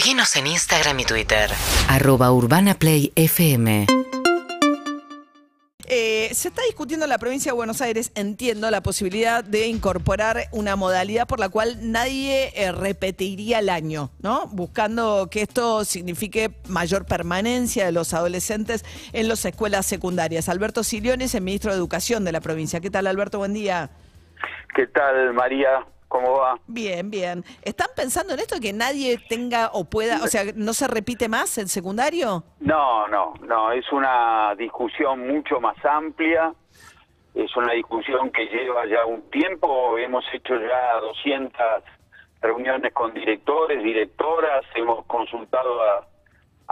Seguinos en Instagram y Twitter. Arroba Urbana Play FM. Eh, se está discutiendo en la provincia de Buenos Aires, entiendo, la posibilidad de incorporar una modalidad por la cual nadie eh, repetiría el año, ¿no? Buscando que esto signifique mayor permanencia de los adolescentes en las escuelas secundarias. Alberto Silioni es el ministro de Educación de la provincia. ¿Qué tal, Alberto? Buen día. ¿Qué tal, María? ¿Cómo va? Bien, bien. ¿Están pensando en esto que nadie tenga o pueda, o sea, no se repite más el secundario? No, no, no, es una discusión mucho más amplia, es una discusión que lleva ya un tiempo, hemos hecho ya 200 reuniones con directores, directoras, hemos consultado a,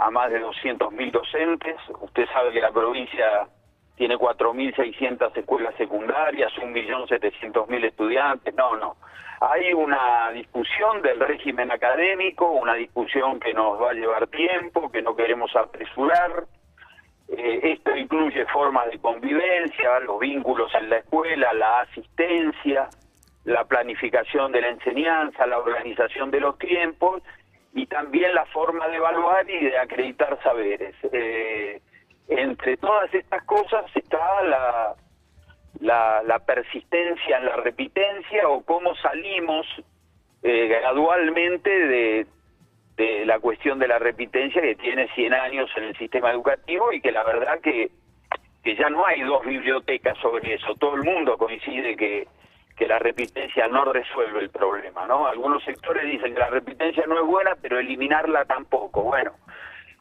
a más de 200.000 docentes, usted sabe que la provincia tiene 4.600 escuelas secundarias, 1.700.000 estudiantes, no, no. Hay una discusión del régimen académico, una discusión que nos va a llevar tiempo, que no queremos apresurar. Eh, esto incluye formas de convivencia, los vínculos en la escuela, la asistencia, la planificación de la enseñanza, la organización de los tiempos y también la forma de evaluar y de acreditar saberes. Eh, entre todas estas cosas está la, la, persistencia en la repitencia o cómo salimos eh, gradualmente de, de la cuestión de la repitencia que tiene 100 años en el sistema educativo y que la verdad que, que ya no hay dos bibliotecas sobre eso. Todo el mundo coincide que, que la repitencia no resuelve el problema, ¿no? Algunos sectores dicen que la repitencia no es buena, pero eliminarla tampoco. Bueno,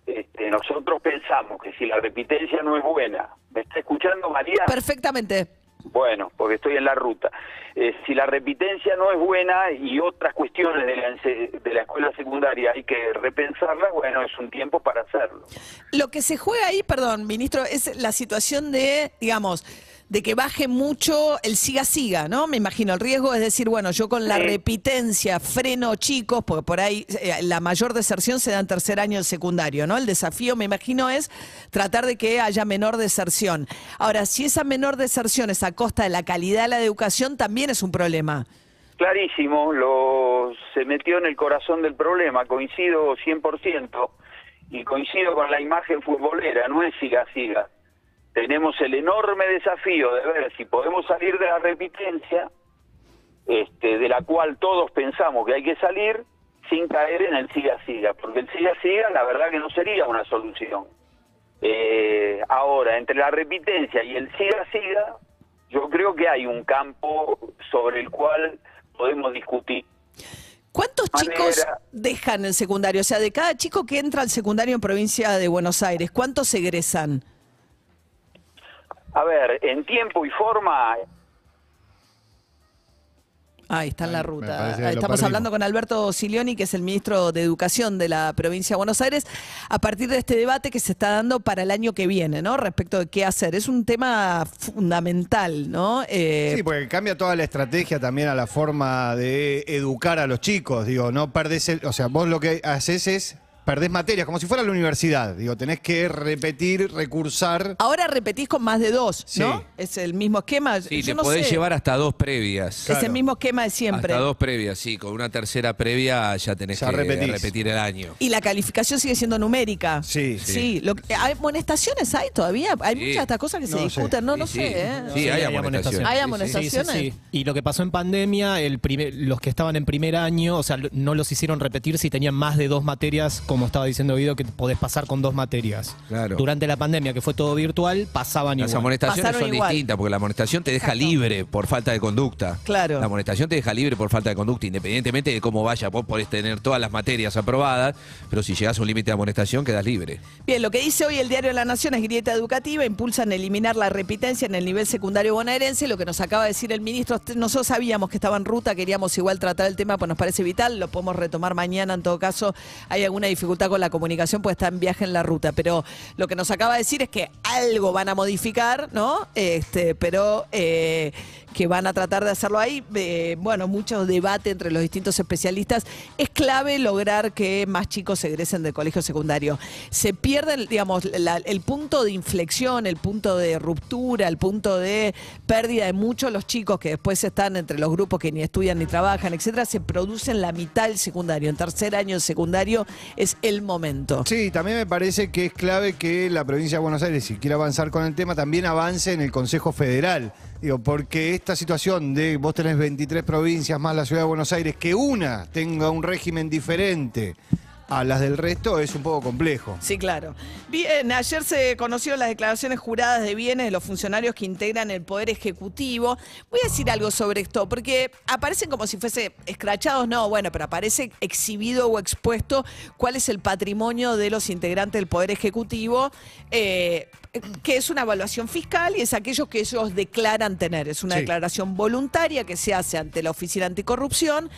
este, nosotros pensamos que si la repitencia no es buena, ¿me está escuchando María? Perfectamente. Bueno, porque estoy en la ruta. Eh, si la repitencia no es buena y otras cuestiones de la, de la escuela secundaria hay que repensarla, bueno, es un tiempo para hacerlo. Lo que se juega ahí, perdón, ministro, es la situación de, digamos, de que baje mucho el siga-siga, ¿no? Me imagino, el riesgo es decir, bueno, yo con la repitencia freno chicos, porque por ahí eh, la mayor deserción se da en tercer año del secundario, ¿no? El desafío, me imagino, es tratar de que haya menor deserción. Ahora, si esa menor deserción es a costa de la calidad de la educación, también es un problema. Clarísimo, lo, se metió en el corazón del problema, coincido 100%, y coincido con la imagen futbolera, no es siga-siga tenemos el enorme desafío de ver si podemos salir de la repitencia, este, de la cual todos pensamos que hay que salir, sin caer en el siga-siga, porque el siga-siga la verdad que no sería una solución. Eh, ahora, entre la repitencia y el siga-siga, yo creo que hay un campo sobre el cual podemos discutir. ¿Cuántos chicos dejan el secundario? O sea, de cada chico que entra al secundario en provincia de Buenos Aires, ¿cuántos egresan? A ver, en tiempo y forma Ahí está en la ruta. Estamos hablando con Alberto Silioni, que es el ministro de Educación de la provincia de Buenos Aires, a partir de este debate que se está dando para el año que viene, ¿no? Respecto de qué hacer. Es un tema fundamental, ¿no? Eh, sí, porque cambia toda la estrategia también a la forma de educar a los chicos. Digo, no perdés el. O sea, vos lo que haces es perdés materias, como si fuera la universidad. Digo, tenés que repetir, recursar. Ahora repetís con más de dos, ¿no? Es el mismo esquema. Sí, te podés llevar hasta dos previas. Es el mismo esquema de siempre. Hasta dos previas, sí. Con una tercera previa ya tenés que repetir el año. Y la calificación sigue siendo numérica. Sí, sí. ¿Hay amonestaciones hay todavía? Hay muchas de estas cosas que se discuten, no, no sé. ¿eh? Sí, hay amonestaciones. ¿Hay amonestaciones? Y lo que pasó en pandemia, el los que estaban en primer año, o sea, no los hicieron repetir si tenían más de dos materias como estaba diciendo Guido, que podés pasar con dos materias. Claro. Durante la pandemia, que fue todo virtual, pasaban Las igual. amonestaciones son distintas, porque la amonestación te deja libre por falta de conducta. Claro. La amonestación te deja libre por falta de conducta, independientemente de cómo vaya. Vos podés tener todas las materias aprobadas, pero si llegás a un límite de amonestación, quedas libre. Bien, lo que dice hoy el diario de la Nación es grieta educativa, impulsan eliminar la repitencia en el nivel secundario bonaerense, lo que nos acaba de decir el ministro, nosotros sabíamos que estaba en ruta, queríamos igual tratar el tema, pues nos parece vital, lo podemos retomar mañana en todo caso, hay alguna dificultad con la comunicación, pues está en viaje en la ruta. Pero lo que nos acaba de decir es que algo van a modificar, ¿no? Este, pero eh, que van a tratar de hacerlo ahí. Eh, bueno, mucho debate entre los distintos especialistas. Es clave lograr que más chicos egresen del colegio secundario. Se pierden, digamos, el punto de inflexión, el punto de ruptura, el punto de pérdida de muchos los chicos que después están entre los grupos que ni estudian ni trabajan, etcétera, se produce en la mitad del secundario. En tercer año de secundario es el momento. Sí, también me parece que es clave que la provincia de Buenos Aires, si quiere avanzar con el tema, también avance en el Consejo Federal. Digo, porque esta situación de vos tenés 23 provincias más la ciudad de Buenos Aires, que una tenga un régimen diferente a las del resto es un poco complejo. Sí, claro. Bien, ayer se conocieron las declaraciones juradas de bienes de los funcionarios que integran el Poder Ejecutivo. Voy a decir algo sobre esto, porque aparecen como si fuese escrachados, no, bueno, pero aparece exhibido o expuesto cuál es el patrimonio de los integrantes del Poder Ejecutivo, eh, que es una evaluación fiscal y es aquello que ellos declaran tener. Es una Sí. declaración voluntaria que se hace ante la Oficina Anticorrupción,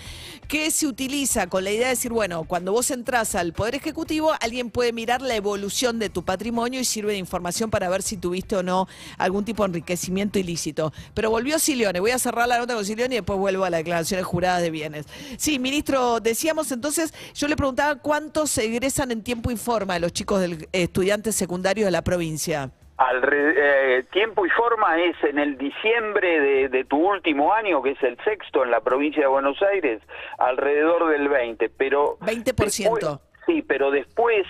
que se utiliza con la idea de decir, bueno, cuando vos entras al Poder Ejecutivo, alguien puede mirar la evolución de tu patrimonio y sirve de información para ver si tuviste o no algún tipo de enriquecimiento ilícito. Pero volvió Silione, voy a cerrar la nota con Silione y después vuelvo a las declaraciones juradas de bienes. Sí, ministro, decíamos entonces, yo le preguntaba cuántos egresan en tiempo y forma de los chicos del, estudiantes secundarios de la provincia. Alre- eh, tiempo y forma es en el diciembre de, de tu último año, que es el sexto en la provincia de Buenos Aires, alrededor del 20, pero 20%. después- sí, pero después,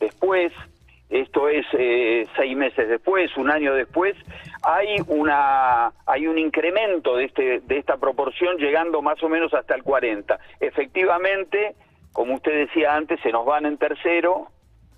después, esto es eh, seis meses después, un año después, hay una hay un incremento de este de esta proporción llegando más o menos hasta el 40. Efectivamente, como usted decía antes, se nos van en tercero.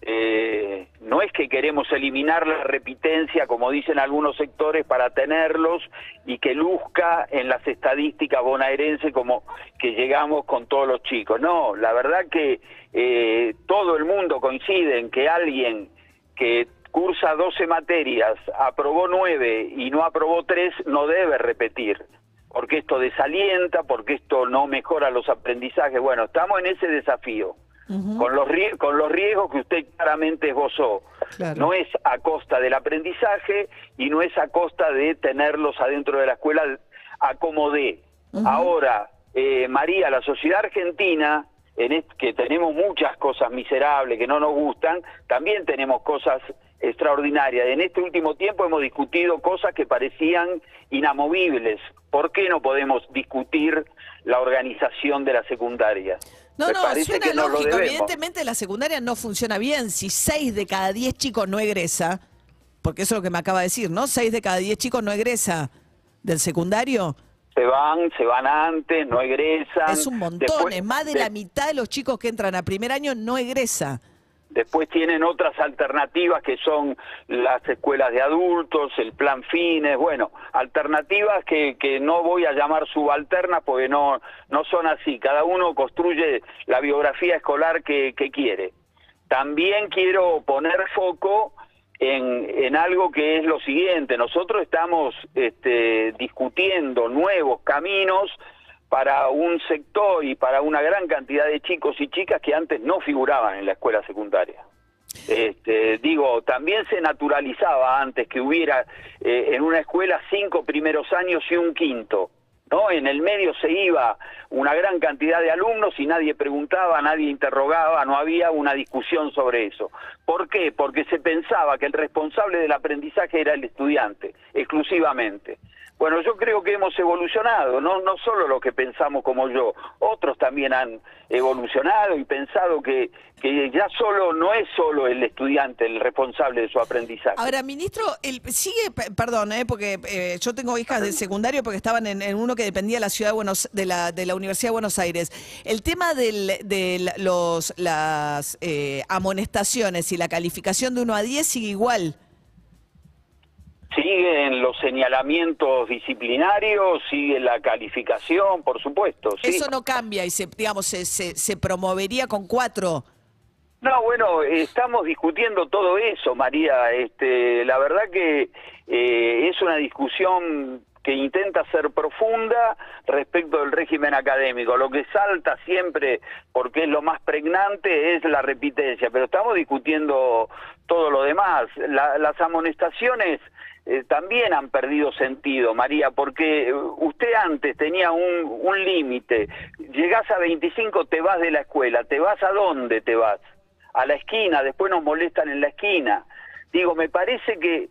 Eh, no es que queremos eliminar la repitencia, como dicen algunos sectores, para tenerlos y que luzca en las estadísticas bonaerenses como que llegamos con todos los chicos. No, la verdad que eh, todo el mundo coincide en que alguien que cursa 12 materias, aprobó 9 y no aprobó 3, no debe repetir, porque esto desalienta, porque esto no mejora los aprendizajes. Bueno, estamos en ese desafío, con, los, con los riesgos que usted claramente esbozó. Claro. No es a costa del aprendizaje y no es a costa de tenerlos adentro de la escuela a como dé. Ahora, eh, María, la sociedad argentina, en que tenemos muchas cosas miserables que no nos gustan, también tenemos cosas extraordinarias. En este último tiempo hemos discutido cosas que parecían inamovibles. ¿Por qué no podemos discutir la organización de la secundaria? No, Me no, suena que no debemos. Evidentemente la secundaria no funciona bien. Si 6 de cada 10 chicos no egresa, porque eso es lo que me acaba de decir, ¿no? 6 de cada 10 chicos no egresa del secundario. Se van, se van antes, no egresan. Es un montón, Después- es más de de- la mitad de los chicos que entran a primer año no egresa. Después tienen otras alternativas que son las escuelas de adultos, el plan fines, bueno, alternativas que, que no voy a llamar subalternas porque no, no son así. Cada uno construye la biografía escolar que, que quiere. También quiero poner foco en, en algo que es lo siguiente. Nosotros estamos este, discutiendo nuevos caminos para un sector y para una gran cantidad de chicos y chicas que antes no figuraban en la escuela secundaria. Este, digo, también se naturalizaba antes que hubiera eh, en una escuela cinco primeros años y un quinto. ¿no? En el medio se iba una gran cantidad de alumnos y nadie preguntaba, nadie interrogaba, no había una discusión sobre eso. ¿Por qué? Porque se pensaba que el responsable del aprendizaje era el estudiante, exclusivamente. Bueno, yo creo que hemos evolucionado, no, no solo los que pensamos como yo, otros también han evolucionado y pensado que, que ya solo no es solo el estudiante el responsable de su aprendizaje. Ahora, ministro, el, sigue, pe- perdón, eh, porque eh, yo tengo hijas de secundario porque estaban en, uno que dependía de la ciudad de Buenos, de la, de la Universidad de Buenos Aires. El tema del- de los, las eh, amonestaciones y la calificación de 1 a 10 sigue igual. Siguen los señalamientos disciplinarios, sigue la calificación, por supuesto. sí. Eso no cambia y se, digamos, se, se, se promovería con cuatro. No, bueno, estamos discutiendo todo eso, María. Este, la verdad que eh, es una discusión que intenta ser profunda respecto del régimen académico. Lo que salta siempre, porque es lo más pregnante, es la repitencia, pero estamos discutiendo todo lo demás. La- las amonestaciones eh, también han perdido sentido, María, porque eh, usted antes tenía un, un límite, llegás a 25, te vas de la escuela, ¿te vas a dónde te vas? A la esquina, después nos molestan en la esquina. Digo, me parece que... eh,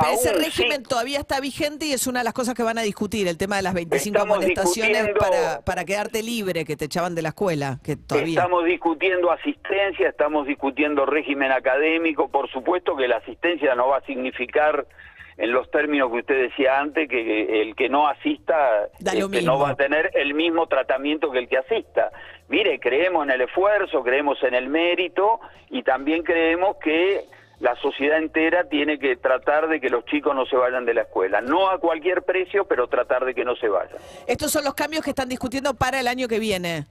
Pero ese régimen sí- todavía está vigente y es una de las cosas que van a discutir, el tema de las 25 Estamos amonestaciones para, para quedarte libre, que te echaban de la escuela, que todavía... Estamos discutiendo asistencia, estamos discutiendo régimen académico. Por supuesto que la asistencia no va a significar, en los términos que usted decía antes, que el que no asista este, no va a tener el mismo tratamiento que el que asista. Mire, creemos en el esfuerzo, creemos en el mérito y también creemos que la sociedad entera tiene que tratar de que los chicos no se vayan de la escuela. No a cualquier precio, pero tratar de que no se vayan. Estos son los cambios que están discutiendo para el año que viene.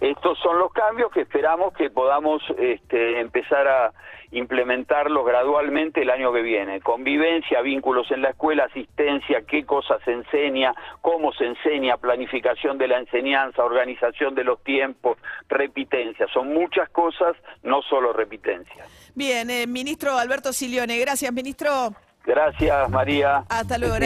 Estos son los cambios que esperamos que podamos este, empezar a implementarlos gradualmente el año que viene. Convivencia, vínculos en la escuela, asistencia, qué cosas se enseña, cómo se enseña, planificación de la enseñanza, organización de los tiempos, repitencia. Son muchas cosas, no solo repitencia. Bien, eh, ministro Alberto Silione, gracias, ministro. Gracias, María. Hasta luego.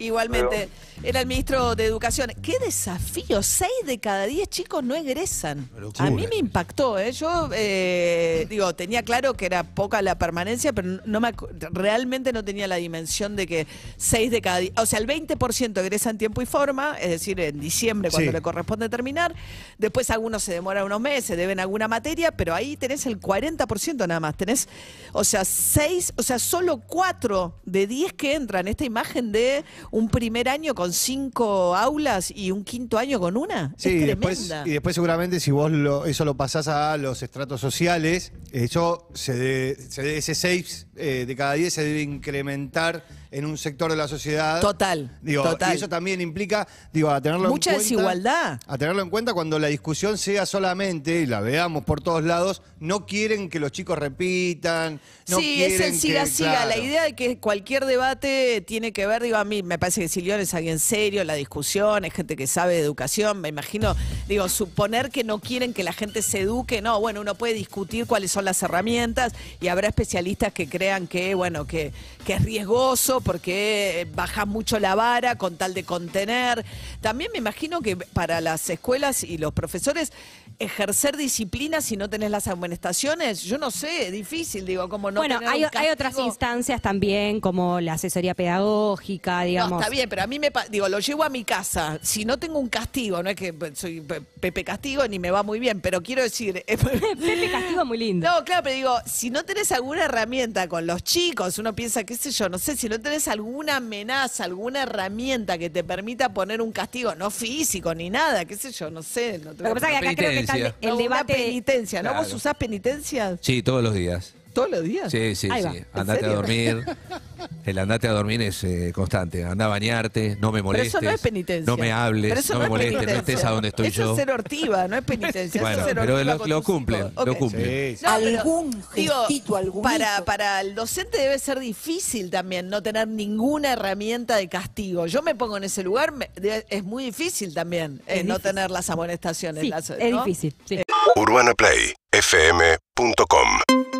Igualmente, Luego. Era el ministro de Educación. ¡Qué desafío! Seis de cada diez chicos no egresan. A mí me impactó, ¿eh? Yo, eh, digo, tenía claro que era poca la permanencia, pero no me, realmente no tenía la dimensión de que seis de cada diez... O sea, el 20% egresa en tiempo y forma, es decir, en diciembre cuando Sí. le corresponde terminar. Después algunos se demoran unos meses, deben alguna materia, pero ahí tenés el 40% nada más. Tenés, o sea, seis, o sea, solo cuatro de 10 que entran. Esta imagen de un primer año con cinco aulas y un quinto año con una. Sí, es y después, y después seguramente si vos lo- eso lo pasás a los estratos sociales, eso se de- se de- ese 6 de cada 10 se debe incrementar en un sector de la sociedad. Total, Digo, total. Y eso también implica, digo, a tenerlo Mucha en cuenta. desigualdad. A tenerlo en cuenta cuando la discusión sea solamente, y la veamos por todos lados, no quieren que los chicos repitan, no sí, es el siga que, siga. La idea de que cualquier debate tiene que ver, digo, a mí me parece que Silión es alguien serio, la discusión, es gente que sabe de educación, me imagino, digo, suponer que no quieren que la gente se eduque, no, bueno, uno puede discutir cuáles son las herramientas y habrá especialistas que crean que, bueno, que, que es riesgoso porque baja mucho la vara con tal de contener. También me imagino que para las escuelas y los profesores ejercer disciplina si no tenés las amonestaciones, yo no sé, es difícil, digo, como no bueno, tener hay, otras instancias también, como la asesoría pedagógica, digamos. No, está bien, pero a mí me digo, lo llevo a mi casa. Si no tengo un castigo, no es que soy Pe- Pepe Castigo ni me va muy bien, pero quiero decir. eh, Pepe Castigo es muy lindo. No, claro, pero digo, si no tenés alguna herramienta con los chicos, uno piensa, qué sé yo, no sé, si no tenés alguna amenaza, alguna herramienta que te permita poner un castigo, no físico ni nada, qué sé yo, no sé. No Lo que pasa es que acá creo que está el, Penitencia. el No, una debate. penitencia, ¿no? ¿Vos Claro. usás penitencia Sí, todos los días. Todos los días? Sí, sí, Ahí sí. ¿En Andate a dormir. El andate a dormir es eh, constante. Anda a bañarte, no me Pero molestes. eso no es penitencia. No me hables, Pero eso no me es molestes, no penitencia. estés a donde estoy eso yo. es ser ortiva, no es penitencia. Bueno, eso es pero ortiva lo- lo cumplen, lo cumplen. Sí. No, pero, Algún gestito, algún para, para el docente debe ser difícil también no tener ninguna herramienta de castigo. Yo me pongo en ese lugar, me- es muy difícil también eh, no tener las amonestaciones. Sí, las- es ¿no? difícil. sí. UrbanaPlayFM.com